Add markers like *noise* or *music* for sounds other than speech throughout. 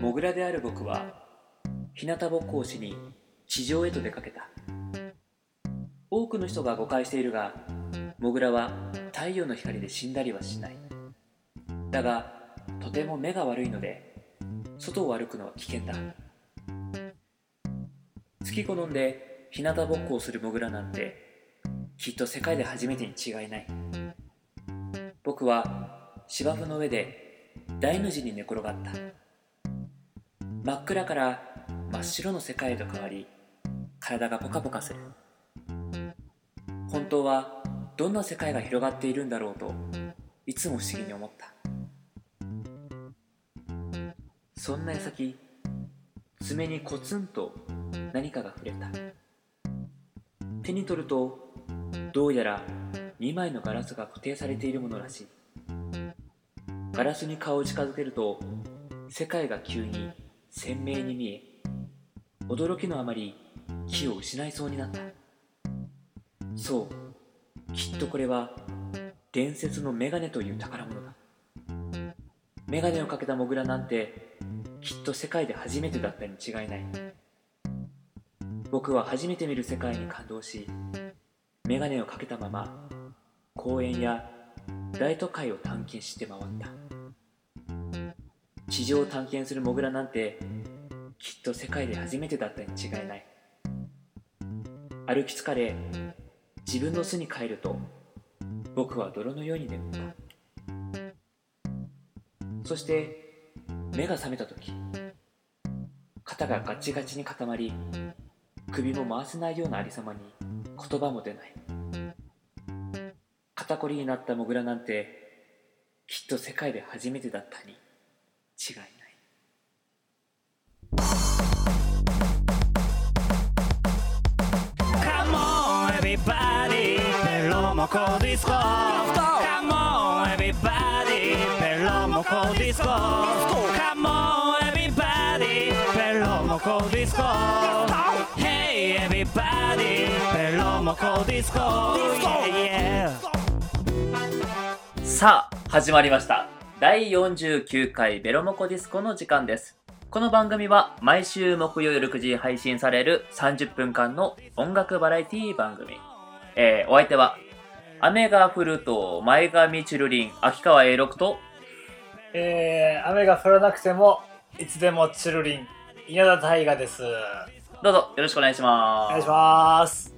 モグラである僕は日向ぼっこをしに地上へと出かけた。多くの人が誤解しているがモグラは太陽の光で死んだりはしない。だがとても目が悪いので外を歩くのは危険だ。好き好んで日向ぼっこをするモグラなんてきっと世界で初めてに違いない。僕は芝生の上で大の字に寝転がった真っ暗から真っ白の世界へと変わり体がポカポカする。本当はどんな世界が広がっているんだろうといつも不思議に思った。そんな矢先爪にコツンと何かが触れた。手に取るとどうやら2枚のガラスが固定されているものらしい。ガラスに顔を近づけると世界が急に鮮明に見え驚きのあまり気を失いそうになった。そうきっとこれは伝説のメガネという宝物だ。メガネをかけたモグラなんてきっと世界で初めてだったに違いない。僕は初めて見る世界に感動しメガネをかけたまま公園や大都会を探検して回った。地上を探検するモグラなんてきっと世界で初めてだったに違いない。歩き疲れ自分の巣に帰ると僕は泥のように眠った。そして目が覚めた時肩がガチガチに固まり首も回せないようなありさまに言葉も出ない。肩こりになったモグラなんてきっと世界で初めてだったに。違いない「」「」「」「」「」さあ始まりました。第49回ベロモコディスコの時間です。この番組は毎週木曜夜9時配信される30分間の音楽バラエティ番組。えー、お相手は雨が降ると前髪チュルリン秋川 A6 とえー、雨が降らなくてもいつでもチルリン稲田大我です。どうぞよろしくお願いしおます。願いします。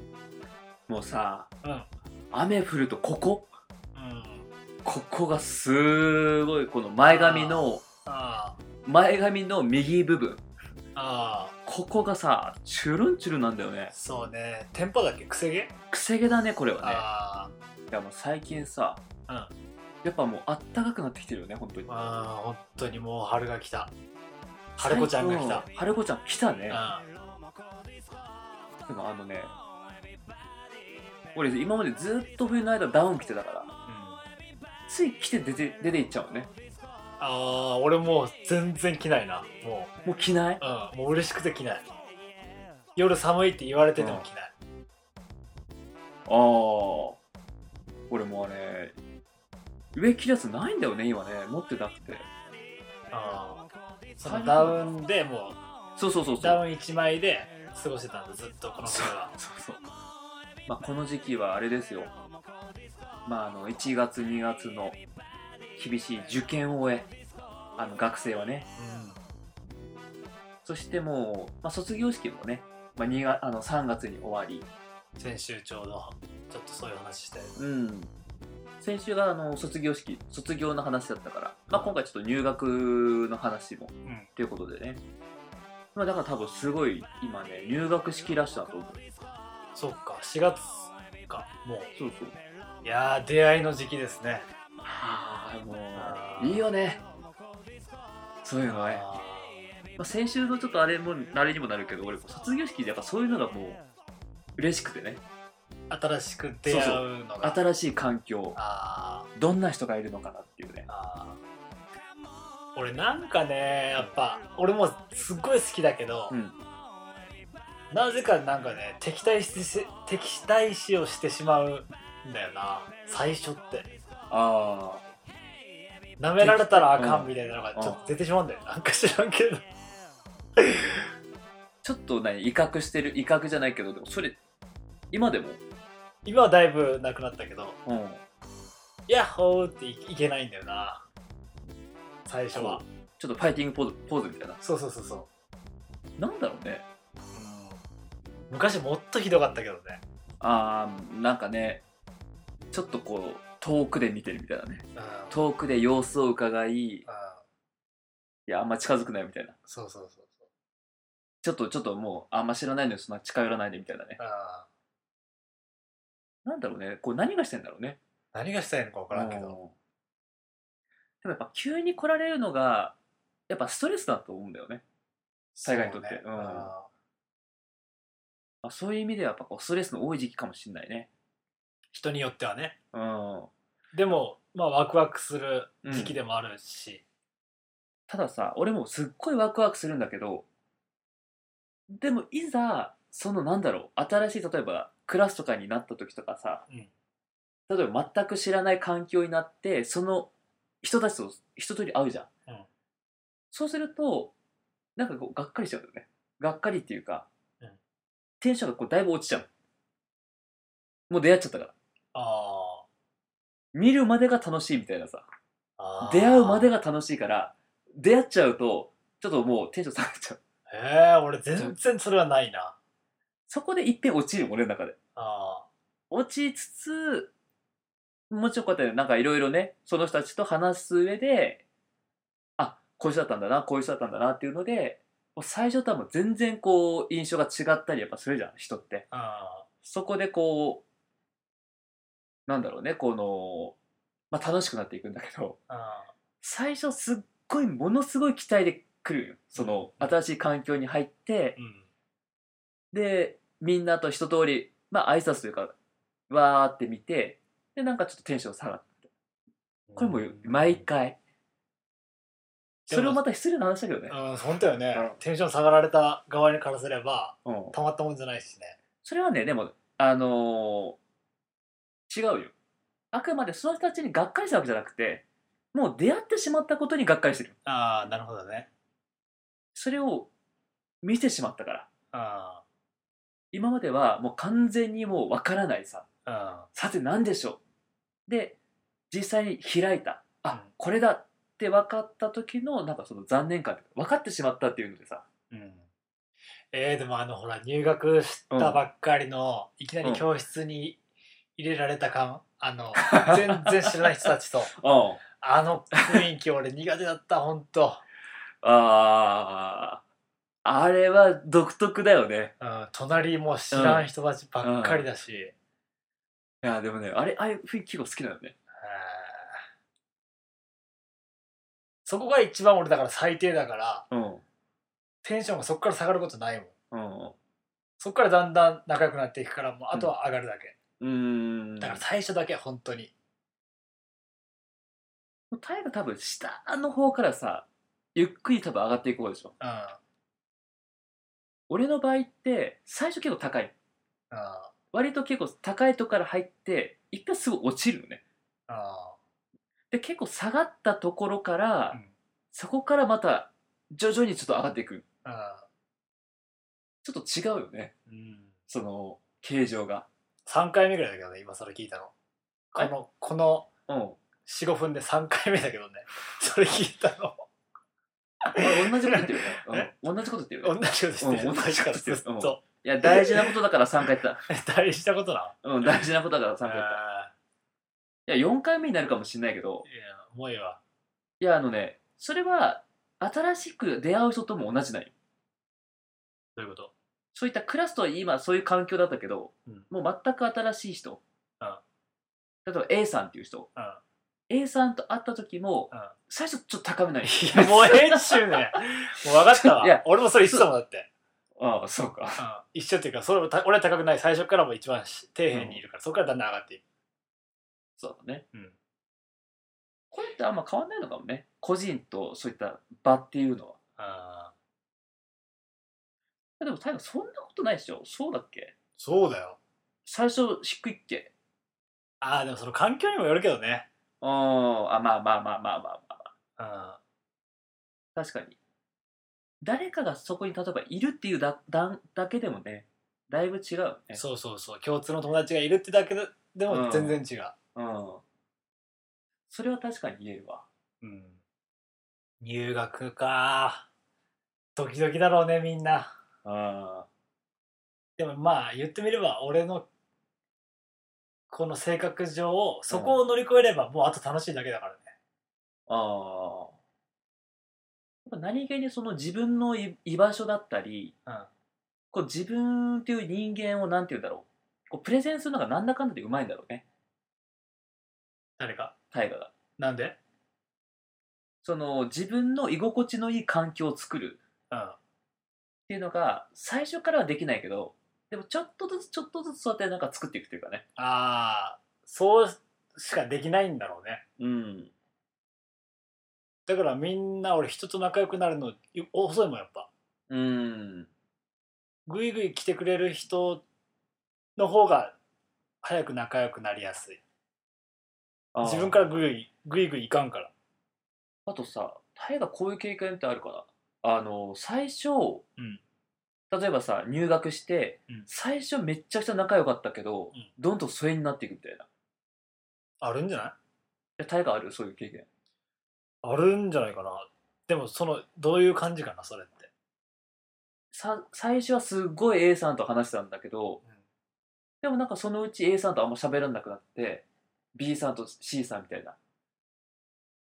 もうさうんうん。雨降るとここ？ここがすごいこの前髪のあ前髪の右部分。ああここがさチュルンチュルンなんだよね。そうね。テンポだっけ？くせ毛？くせ毛だねこれはね。あいやもう最近さあうん。やっぱもうあったかくなってきてるよね本当に。あー本当にもう春が来た。春子ちゃんが来た。春子ちゃん来たね。うでもあのね俺今までずっと冬の間ダウン着てたからつい着て出て出ていっちゃうのね。ああ俺もう全然着ないな。ももう着ない？ううんもう嬉しくて着ない。夜寒いって言われてても着ない、ああ俺もうあれ上着るやつないんだよね今ね。持ってなくて。ああそのダウンでもそうそうそうそう。ダウン1枚で過ごしてたんだずっとこの冬は。そうそう。まあこの時期はあれですよまああの1月2月の厳しい受験を終えあの学生はね。そしてもう、まあ、卒業式もね、まあ、2月あの3月に終わり。先週ちょうどちょっとそういう話してうん。先週があの卒業式卒業の話だったから、まあ、今回ちょっと入学の話もうん。ということでね、まあ、だから多分すごい今ね入学式ラッシュだと思う。そっか4月かもう。そうそういやー出会いの時期ですね。ああもういいよね。そういうのね、あまあ、先週のちょっとあれもあれにもなるけど俺卒業式でやっぱそういうのがもう嬉しくてね。ー新しく出会うのが。新しい環境。あどんな人がいるのかなっていうね。俺なんかねやっぱ俺もすっごい好きだけど、うん。なぜかなんかね敵対してし敵対視をしてしまうんだよな。最初って。ああ舐められたらあかんみたいなのがちょっと出てしまうんだよ。なんか知らんけど。ちょっと何威嚇してる。威嚇じゃないけどでもそれ今でも？今はだいぶなくなったけど。うん。ヤッホーっていいけないんだよな。最初は。ちょっとファイティングポーズポーズみたいな。そうそうそうそう。なんだろうね。うん。昔もっとひどかったけどね。あーなんかねちょっとこう遠くで見てるみたいなね。うん遠くで様子を伺いいうんやあんま近づくなよみたいな。そうそうそうそう。ちょっとちょっともうあんま知らないのにそんな近寄らないでみたいなね。あなんだろうね。こう何がしてんだろうね。何がしたいのか分からんけど。うん。でもやっぱ急に来られるのがやっぱストレスだと思うんだよね。海外にとって。そうね。うん。ああそういう意味ではやっぱこうストレスの多い時期かもしれないね人によってはね。うん。でもまあワクワクする時期でもあるし、たださ俺もすっごいワクワクするんだけどでもいざそのなんだろう新しい例えばクラスとかになった時とかさ、うん。例えば全く知らない環境になってその人たちと一通り会うじゃん、うん。そうするとなんかこうがっかりしちゃうんだよね。がっかりっていうか、うん。テンションがこうだいぶ落ちちゃう。もう出会っちゃったからあ見るまでが楽しいみたいなさ。あ出会うまでがが楽しいから出会っちゃうとちょっともうテンション下がっちゃう。へえ俺全然それはないな。そこでいっぺん落ちる俺の中で。あ落ちつつもちろんこうやってなんかいろいろねその人たちと話す上であこういう人だったんだなこういう人だったんだなっていうのでもう最初とはもう全然こう印象が違ったりやっぱするじゃん人って。ああそこでこうなんだろうねこの、まあ、楽しくなっていくんだけどあ最初すっごいものすごい期待で来るよ。そのうん。新しい環境に入ってうん。でみんなと一通りまあ挨拶というかわーって見てでなんかちょっとテンション下がって。これもう毎回。それをまた失礼な話だけどね、うん本当よね、うん。テンション下がられた側にからすればうん、たまったもんじゃないしね。それはねでもあのー違うよ。あくまでその人たちにがっかりしたわけじゃなくてもう出会ってしまったことにがっかりしてる。ああなるほどね。それを見てしまったから。あ今まではもう完全にもう分からないさ。あさて何でしょう。で実際に開いた。あ、うん。これだって分かった時のなんかその残念感分かってしまったっていうのでさ。うん、うん、えー、でもあのほら入学したばっかりの、いきなり教室に入れられた感あの *laughs* 全然知らない人たちと。*laughs* うん。あの雰囲気俺苦手だったほんと、あー。あれは独特だよね。うん、隣も知らん人たちばっかりだし、いやでもねあれああいう雰囲気結構好きなのね。えー。そこが一番俺だから最低だからうん。テンションがそこから下がることないもん。うんそこからだんだん仲良くなっていくからもうあとは上がるだけ、うーん。だから最初だけ本当に。タイが多分下の方からさゆっくり多分上がっていく方でしょ。うん。俺の場合って最初結構高い。あ割と結構高いとこから入って一回すぐ落ちるのね。あで結構下がったところから、うん。そこからまた徐々にちょっと上がっていく。あちょっと違うよね。うん。その形状が3回目ぐらいだけどね今 *laughs* それ聞いたの。こえ？のこのうん。45分で3回目だけどねそれ聞いたの。俺同じこと言ってるよね、うん、同じこと言ってるよね。同じことしてる。うん同じことしてる。ずっといや大事なことだから3回言った。*laughs* 大事なことなうん大事なことだから3回言った。あいや4回目になるかもしれないけど。ーいやもういいわ。いやあのねそれは新しく出会う人とも同じなんよ。どういうこと？そういったクラスとは今そういう環境だったけど、うん。もう全く新しい人、うん例えば A さんっていう人、うん A さんと会った時も、うん最初ちょっと高めない。いやもう編集ねもう分かったわ。いや俺もそれ言ってたもんだって、ああそうか。うん、一緒っていうかそれもた俺は高くない。最初からも一番し底辺にいるから、そこからだんだん上がっていく。そうだね、うん。これってあんま変わんないのかもね。個人とそういった場っていうのは。あでも大河そんなことないでしょ？そうだっけ？そうだよ。最初低いっけ？ああでもその環境にもよるけどね。ああまあまあまあまあまあまあ。うん。確かに。誰かがそこに例えばいるっていうだだだけでもねだいぶ違うよね。そうそうそう。共通の友達がいるってだけでも全然違う、うん。それは確かに言えるわ。うん。入学か。ドキドキだろうねみんなあでもまあ言ってみれば俺のこの性格上そこを乗り越えればもうあと楽しいだけだからね。ああ何気にその自分の居居場所だったり、うん。こう自分っていう人間をなんて言うんだろう。こうプレゼンするのがなんだかんだでうまいんだろうね。誰か大河が。なんで？その自分の居心地のいい環境を作る。うんっていうのが最初からはできないけどでもちょっとずつちょっとずつそうやってなんか作っていくというかね。ああそうしかできないんだろうね。うん。だからみんな俺人と仲良くなるの遅いもんやっぱ。うん。グイグイ来てくれる人の方が早く仲良くなりやすい。自分からグイグイグイグイいかんから。あとさ大河こういう経験ってあるかな？あの最初、うん。例えばさ入学して、うん。最初めっちゃくちゃ仲良かったけど、うん。どんどん疎遠になっていくみたいな。あるんじゃない？え大河ある？そういう経験。あるんじゃないかな。でもそのどういう感じかなそれって。さ最初はすっごい A さんと話してたんだけど、うん。でもなんかそのうち A さんとあんま喋らなくなって B さんと C さんみたいな。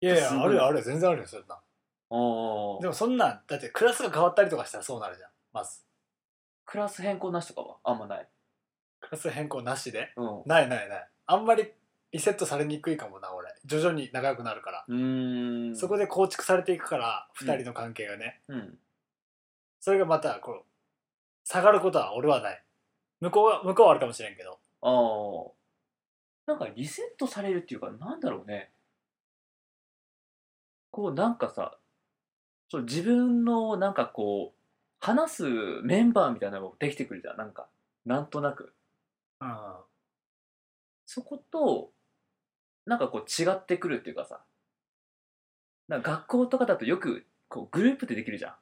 いやいやすごい。あるよあるよ。全然あるよそんなおでもそんなんだってクラスが変わったりとかしたらそうなるじゃん。まず。クラス変更なしとかはあんまない。クラス変更なしで？うん。ないないない。あんまりリセットされにくいかもな俺。徐々に仲良くなるから、ん。そこで構築されていくからうん。2人の関係がね、うん。それがまたこう下がることは俺はない。向こうは向こうはあるかもしれんけど。ああなんかリセットされるっていうかなんだろうね。こうなんかさそう自分のなんかこう話すメンバーみたいなのができてくるじゃん。なんかなんとなく。うんそことなんかこう違ってくるっていうかさ。なんか学校とかだとよくこうグループでできるじゃん。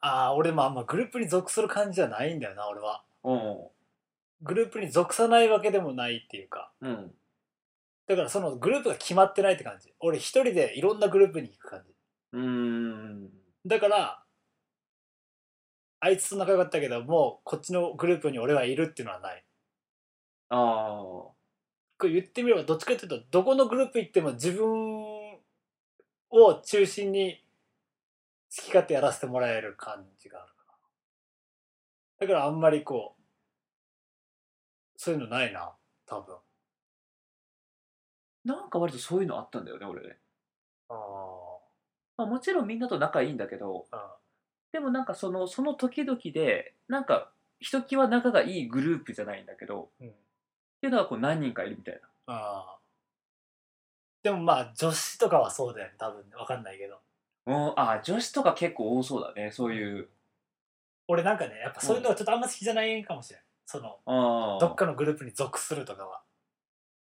ああ俺もあんまグループに属する感じじゃないんだよな俺は。うん。グループに属さないわけでもないっていうか。うん。だからそのグループが決まってないって感じ。俺一人でいろんなグループに行く感じ。うーんだからあいつと仲良かったけどもうこっちのグループに俺はいるっていうのはない。ああこれ言ってみればどっちかっていうとどこのグループ行っても自分を中心に好き勝手やらせてもらえる感じがあるかな。だからあんまりこうそういうのないな多分。なんか割とそういうのあったんだよね俺ね、あまあ、もちろんみんなと仲いいんだけどあでもなんかそのその時々でなんかひときわ仲がいいグループじゃないんだけどうん。っていうのがこう何人かいるみたいな。ああ。でもまあ女子とかはそうだよね多分ね。分かんないけど。うん。あ女子とか結構多そうだねそういう。俺なんかねやっぱそういうのがちょっとあんま好きじゃないかもしれん。そのあどっかのグループに属するとかは。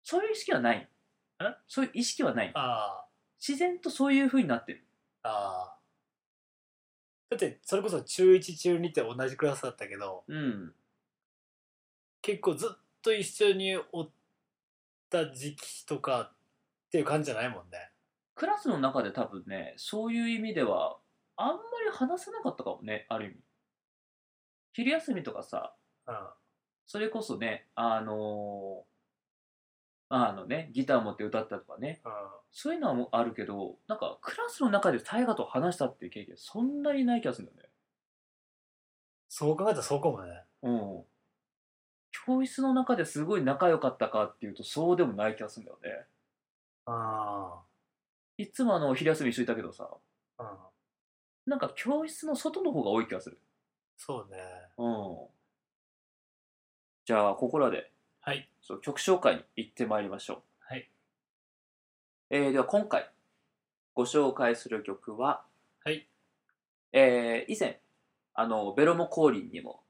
そういう意識はない。そういう意識はない。あ。自然とそういう風になってるあああだってそれこそ中1中2って同じクラスだったけどうん。結構ずっと一緒におった時期とかっていう感じじゃないもんね。クラスの中で多分ねそういう意味ではあんまり話さなかったかもねある意味。昼休みとかさうん。それこそねあのーあのねギター持って歌ったとかね。うん。そういうのはもうあるけどなんかクラスの中で大河と話したっていう経験そんなにない気がするんだよね。そう考えたらそうかもね。うん。教室の中ですごい仲良かったかっていうとそうでもない気がするんだよね。あいつもあの昼休み一緒にいたけどさ。あうん。なんか教室の外の方が多い気がする。そうね。うん。じゃあここらではいそう曲紹介に行ってまいりましょう。はい。えーでは今回ご紹介する曲は、はい。えー以前あのベロモ降臨にも、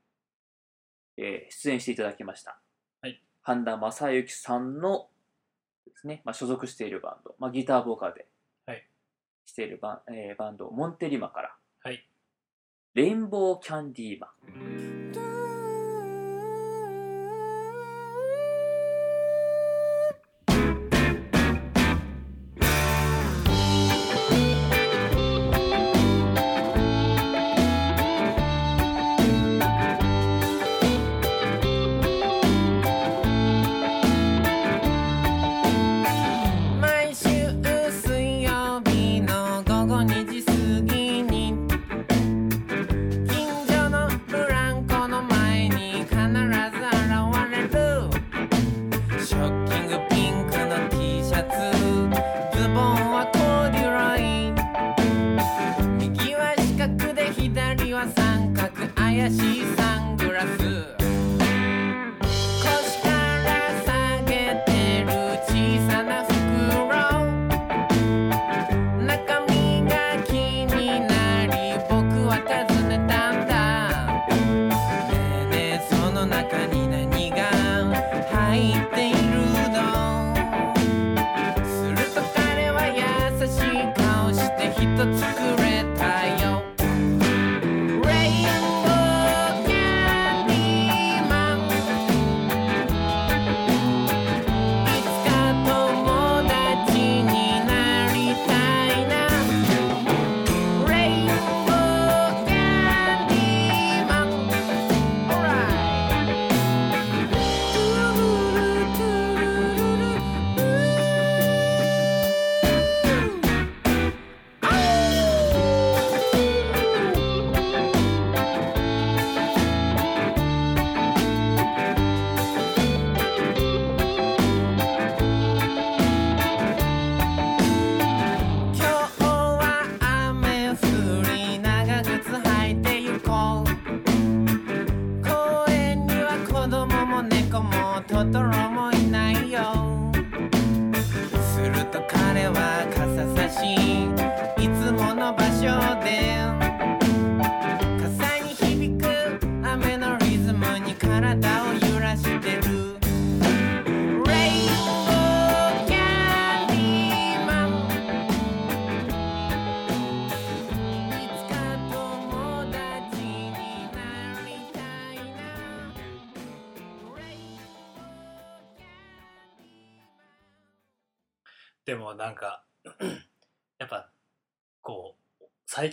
えー出演していただきました、はい。半田正幸さんのですね、まあ、所属しているバンド、まあ、ギターボーカルではい。しているバン,、えーバンドモンテリマから。はい。レインボーキャンディーマン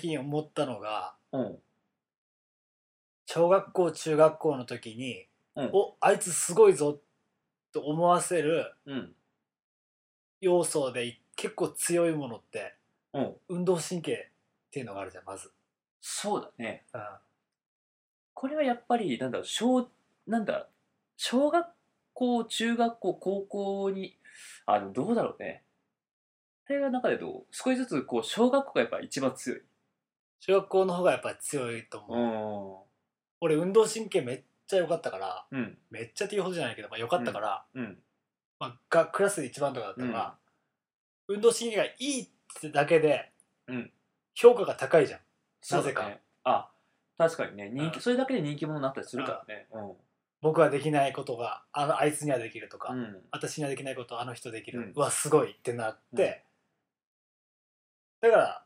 う最近思ったのがうん。小学校中学校の時に、うん。おあいつすごいぞと思わせるうん。要素で結構強いものってうん。運動神経っていうのがあるじゃんまず、そうだね。うん、これはやっぱりなんだ小なんだ小学校中学校高校にあのどうだろうね。大会の中でどう？少しずつこう小学校がやっぱ一番強い小学校の方がやっぱり強いと思う、ん。俺運動神経めっちゃ良かったからうん。めっちゃっていうほどじゃないけど、まあ、良かったから、うん。まあ、がクラスで一番とかだったから、運動神経がいいってだけで、うん。評価が高いじゃん。なぜか。あ確かにね。人気、うん。それだけで人気者になったりするからね。僕はできないことがあのあいつにはできるとか、うん、うん、私にはできないことあの人できる、うん。うわすごいってなって、だから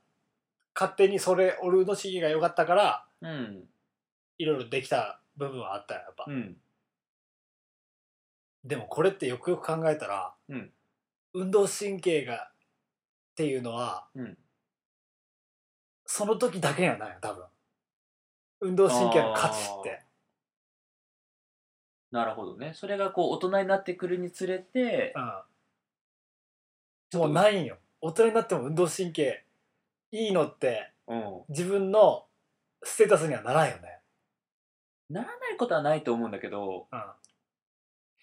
勝手にそれ俺運動神経が良かったからうん。いろいろできた部分はあったよやっぱ、うん。でもこれってよくよく考えたら、うん。運動神経がっていうのはうん。その時だけやないよ多分。運動神経の価値って。なるほどね。それがこう大人になってくるにつれてうん。もうないんよ。大人になっても運動神経いいのってうん。自分のステータスにはならんよね。ならないことはないと思うんだけどうん。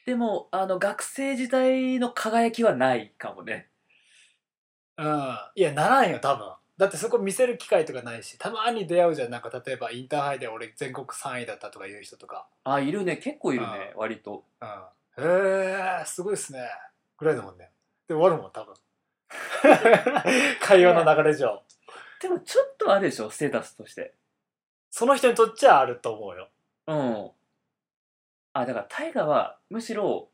でもあの学生時代の輝きはないかもね。うん。いやならんよ多分。だってそこ見せる機会とかないしたまに出会うじゃん。なんか例えばインターハイで俺全国3位だったとかいう人とか。あいるね。結構いるね。割と。うん。へえすごいっすね。ぐらいだもんね。で終わるもん多分。*laughs* 会話の流れ上でもちょっとあるでしょ？ステータスとして。その人にとっちゃあると思うよ。うん。あだから大河はむしろ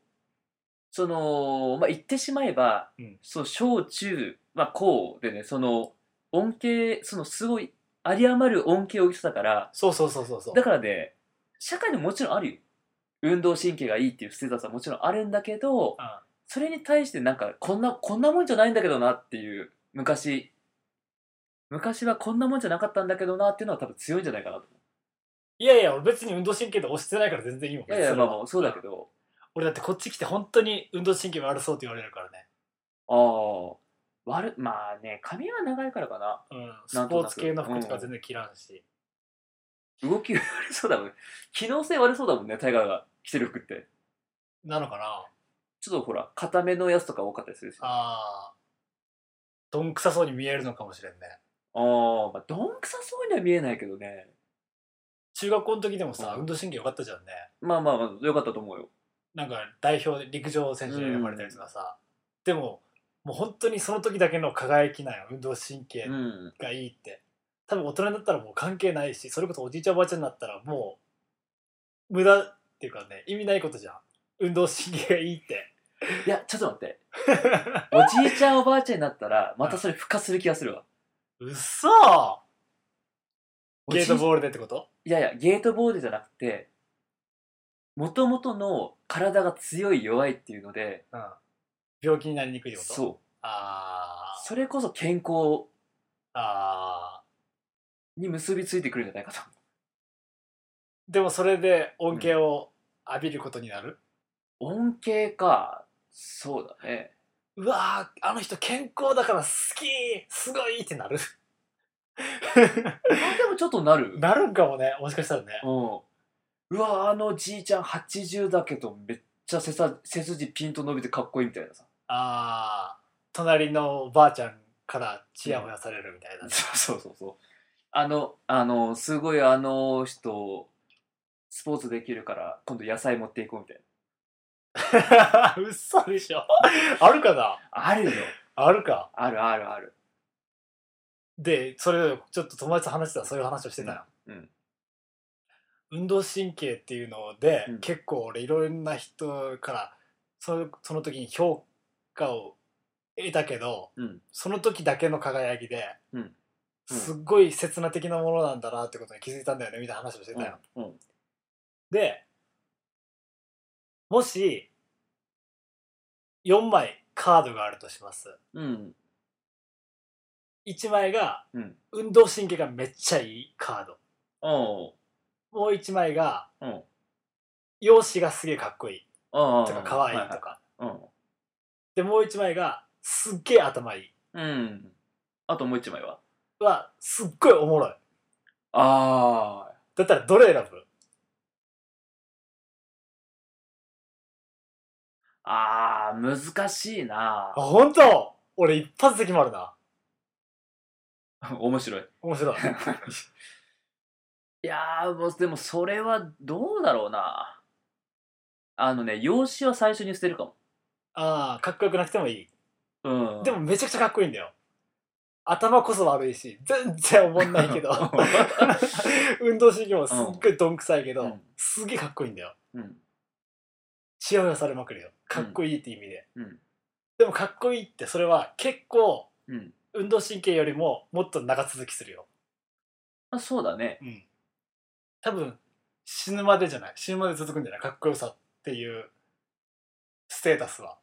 そのまあ言ってしまえば、うん。そう小中、まあ、高でねその音形そのすごい有り余る音形を言ってたからそうそうそうそうそう。だからね社会にももちろんあるよ。運動神経がいいっていうステータスはもちろんあるんだけどうん。それに対してなんかこんなこんなもんじゃないんだけどなっていう昔昔はこんなもんじゃなかったんだけどなっていうのは多分強いんじゃないかなと思いやいや俺別に運動神経で押してないから全然いいもんういやいやまあそまあそうだけど。俺だってこっち来て本当に運動神経悪そうって言われるからね。ああ悪まあね髪が長いからかな。うん。スポーツ系の服とか全然着らんし、動き悪そうだもん機能性悪そうだもんねタイガーが着てる服って。なのかな。ちょっとほら固めのやつとか多かったりするし。あああどんくさそうに見えるのかもしれんねあー、まあ、どんくさそうには見えないけどね。中学校の時でもさ、うん。運動神経良かったじゃんね。まあまあまあよかったと思うよ。なんか代表で陸上選手に選ばれたりとかさ、でももう本当にその時だけの輝きなんよ運動神経うんがいいって、多分大人になったらもう関係ないしそれこそおじいちゃんおばあちゃんになったらもう無駄っていうかね意味ないことじゃん。運動神経がいいって。いやちょっと待って。おじいちゃんおばあちゃんになったらまたそれ孵化する気がするわうっそゲートボールでってこと？いやいやゲートボールじゃなくてもともとの体が強い弱いっていうのでうん。病気になりにくいってこと？そう。あー。それこそ健康あに結びついてくるんじゃないかと。ーでもそれで恩恵を浴びることになる、恩恵か。そうだねうわーあの人健康だから好きすごいってなる。あでもちょっとなる？なるんかもねもしかしたらね。うん。うわあのじいちゃん80だけどめっちゃ背さ背筋ピンと伸びてかっこいいみたいなさ。ああ隣のばあちゃんからチヤホヤされるみたいなね、*laughs* そうそうそうあのあのすごいあの人スポーツできるから今度野菜持っていこうみたいな *laughs* 嘘でしょ？あるかな？あるよ。あるか？あるあるある。でそれちょっと友達と話してたらそういう話をしてたよ、うん。運動神経っていうので、うん。結構俺いろんな人からそのその時に評価を得たけどうん。その時だけの輝きで、うん。うん。すっごい刹那的なものなんだなってことに気づいたんだよねみたいな話をしてたよ、うん。うん。でもし4枚カードがあるとします。うん。1枚がうん。運動神経がめっちゃいいカード。おう。もう1枚がう。ん容姿がすげえかっこいい。あとか可愛いとか、うん。でもう1枚がすっげえ頭いい。うん。あともう一枚は？はすっごいおもろい。ああだったらどれ選ぶ？あー難しいな。あ本当？俺一発で決まるな。*laughs* 面白い。面白い。*laughs* いやーもうでもそれはどうだろうな。あのね容姿は最初に捨てるかも。ああかっこよくなくてもいい。うん。でもめちゃくちゃかっこいいんだよ。頭こそ悪いし全然おもんないけど。*laughs* 運動神経もすっごいどんくさいけど、うん。すげえかっこいいんだよ。うん。チヤホヤされまくるよかっこいいって意味で、うん。でもかっこいいってそれは結構うん。運動神経よりももっと長続きするよ。あそうだね。うん。多分死ぬまでじゃない。死ぬまで続くんじゃない？かっこよさっていうステータスは。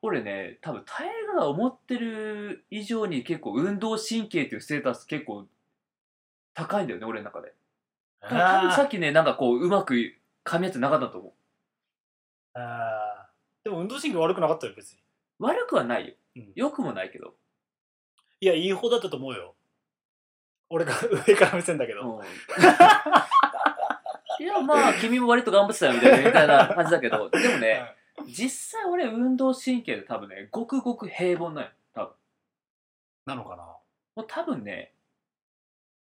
俺ね多分タイガが思ってる以上に結構運動神経っていうステータス結構高いんだよね俺の中で。多分さっきねなんかこううまく噛み合ってなかったと思う。あー。でも運動神経悪くなかったよ別に。悪くはないよ。うん。良くもないけど、いやいい方だったと思うよ。俺が *laughs* 上から目線だけど、うん。*laughs* いやまあ君も割と頑張ってたよみたいなみたいな感じだけど。*laughs* でもね実際俺運動神経で多分ねごくごく平凡なんよ多分。なのかな？もう多分ね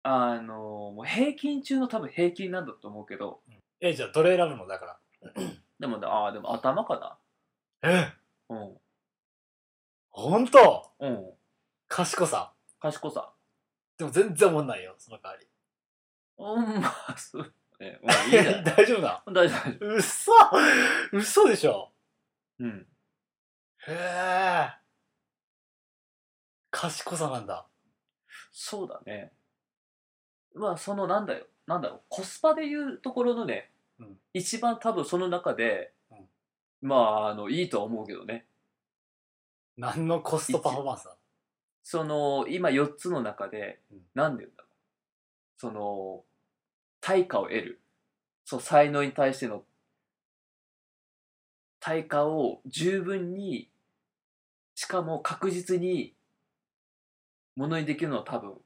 あのもう平均中の多分平均なんだと思うけどえじゃあどれ選ぶのだから。でもああでも頭かえ？なうん。本当？うん。賢さ。賢さ。でも全然思んないよその代わり。うんまあそう。*laughs* いいんじゃない。大丈夫だ大丈夫、大丈夫。嘘！嘘でしょ？うん。へえ。賢さなんだ。そうだね。まあ、その、なんだよ。なんだろう。コスパでいうところのね、うん一番多分その中で、うんまあ、あの、いいとは思うけどね。何のコストパフォーマンスだその、今4つの中でうん、なんで言うんだろう。その、対価を得る。そう、才能に対しての対価を十分に、しかも確実に、ものにできるのは多分。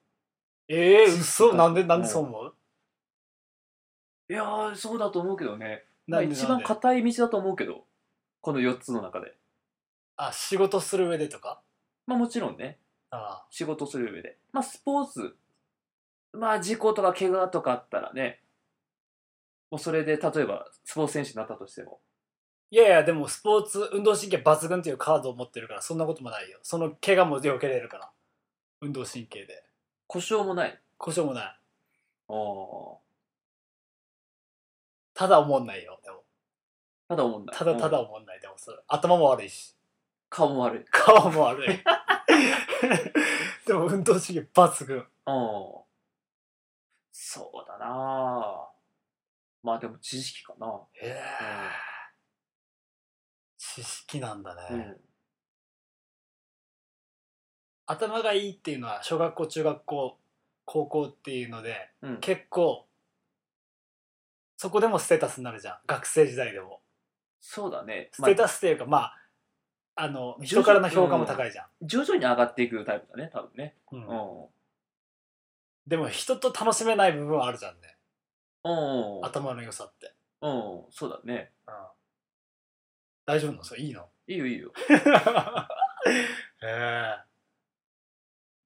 ええ知識嘘がなんでなんでそう思う？いやー、そうだと思うけどね。まあ、なんで一番なんで硬い道だと思うけど、この4つの中で。あ仕事する上でとか？まあもちろんね、あ仕事する上で。まあスポーツ、まあ事故とか怪我とかあったらね、もうそれで例えばスポーツ選手になったとしても、いやいやでもスポーツ運動神経抜群っていうカードを持ってるからそんなこともないよ。その怪我も避けれるから。運動神経で。故障もない。故障もない。あーただ思んないよでもただ思んない。ただただうん思んないでもそれ頭も悪いし顔も悪い。顔も悪い *laughs* でも運動神経抜群うん。そうだなまあでも知識かな。へえ知識なんだね、うん。頭がいいっていうのは小学校中学校高校っていうのでうん。結構そこでもステータスになるじゃん学生時代でもそうだね。ステータスっていうかまああの人からの評価も高いじゃん、徐々に上がっていくタイプだね、多分ね。うんうん。でも人と楽しめない部分はあるじゃんねうん。頭の良さって、うん、そうだね。うん、大丈夫なの？それいいの？いいよいいよ。*laughs* へえ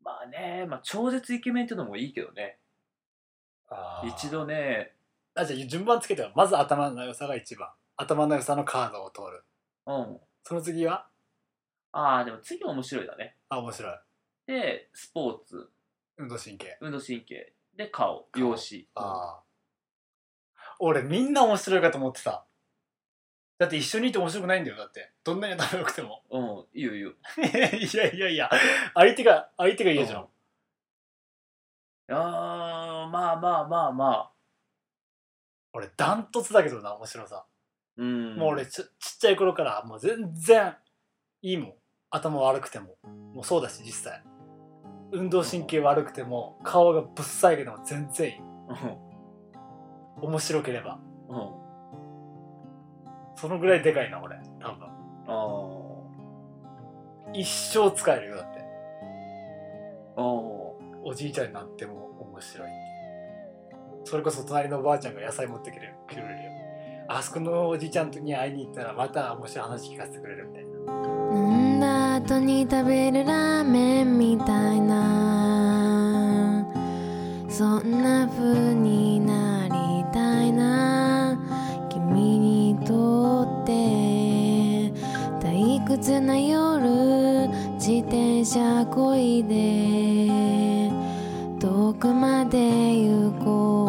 まあね、まあ超絶イケメンっていうのもいいけどね。あー一度ね、あじゃあ順番つけてよ。まず頭の良さが一番。頭の良さのカードを通る。うん。その次は？ああ、でも次面白いだね。あ面白い。で、スポーツ、運動神経。運動神経、で、顔、顔。容姿。ああ俺みんな面白いかと思ってた。だって一緒にいて面白くないんだよだって。どんなに仲良くても。うん、いいよいいよ。*laughs* いやいやいや。相手が相手が嫌じゃん、うん。あー、まあまあまあまあ。俺ダントツだけどな面白さ、うん。もう俺ちちっちゃい頃からもう全然いいもん。頭悪くても。もうそうだし実際。運動神経悪くても顔がぶっさいけども全然いい。面白ければ。うん。うん。そのぐらいでかいな俺多分。あ一生使えるよだって。おじいちゃんになっても面白いってそれこそ隣のおばあちゃんが野菜持ってくれるくれるよ。あそこのおじちゃんに会いに行ったらまた面白い話聞かせてくれるみたいな。飲ん。だ後に食べるラーメンみたいな。そんな風になりたいな。君にとって退屈な夜自転車こいで遠くまで行こう。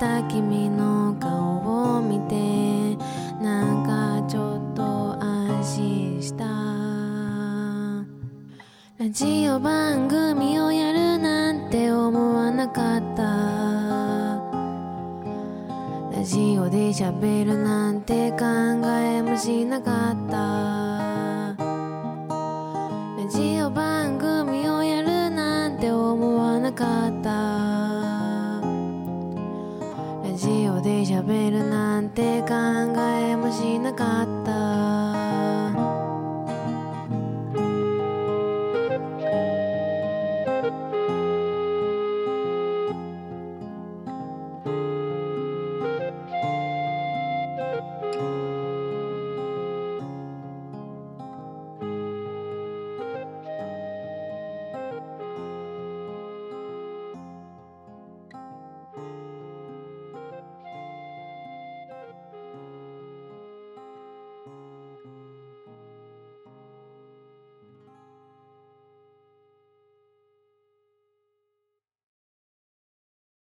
た君の顔を見てなんかちょっと安心した。ラジオ番組をやるなんて思わなかった。ラジオで喋るなんて考えもしなかった。ラジオで喋るなんて考えもしなかった。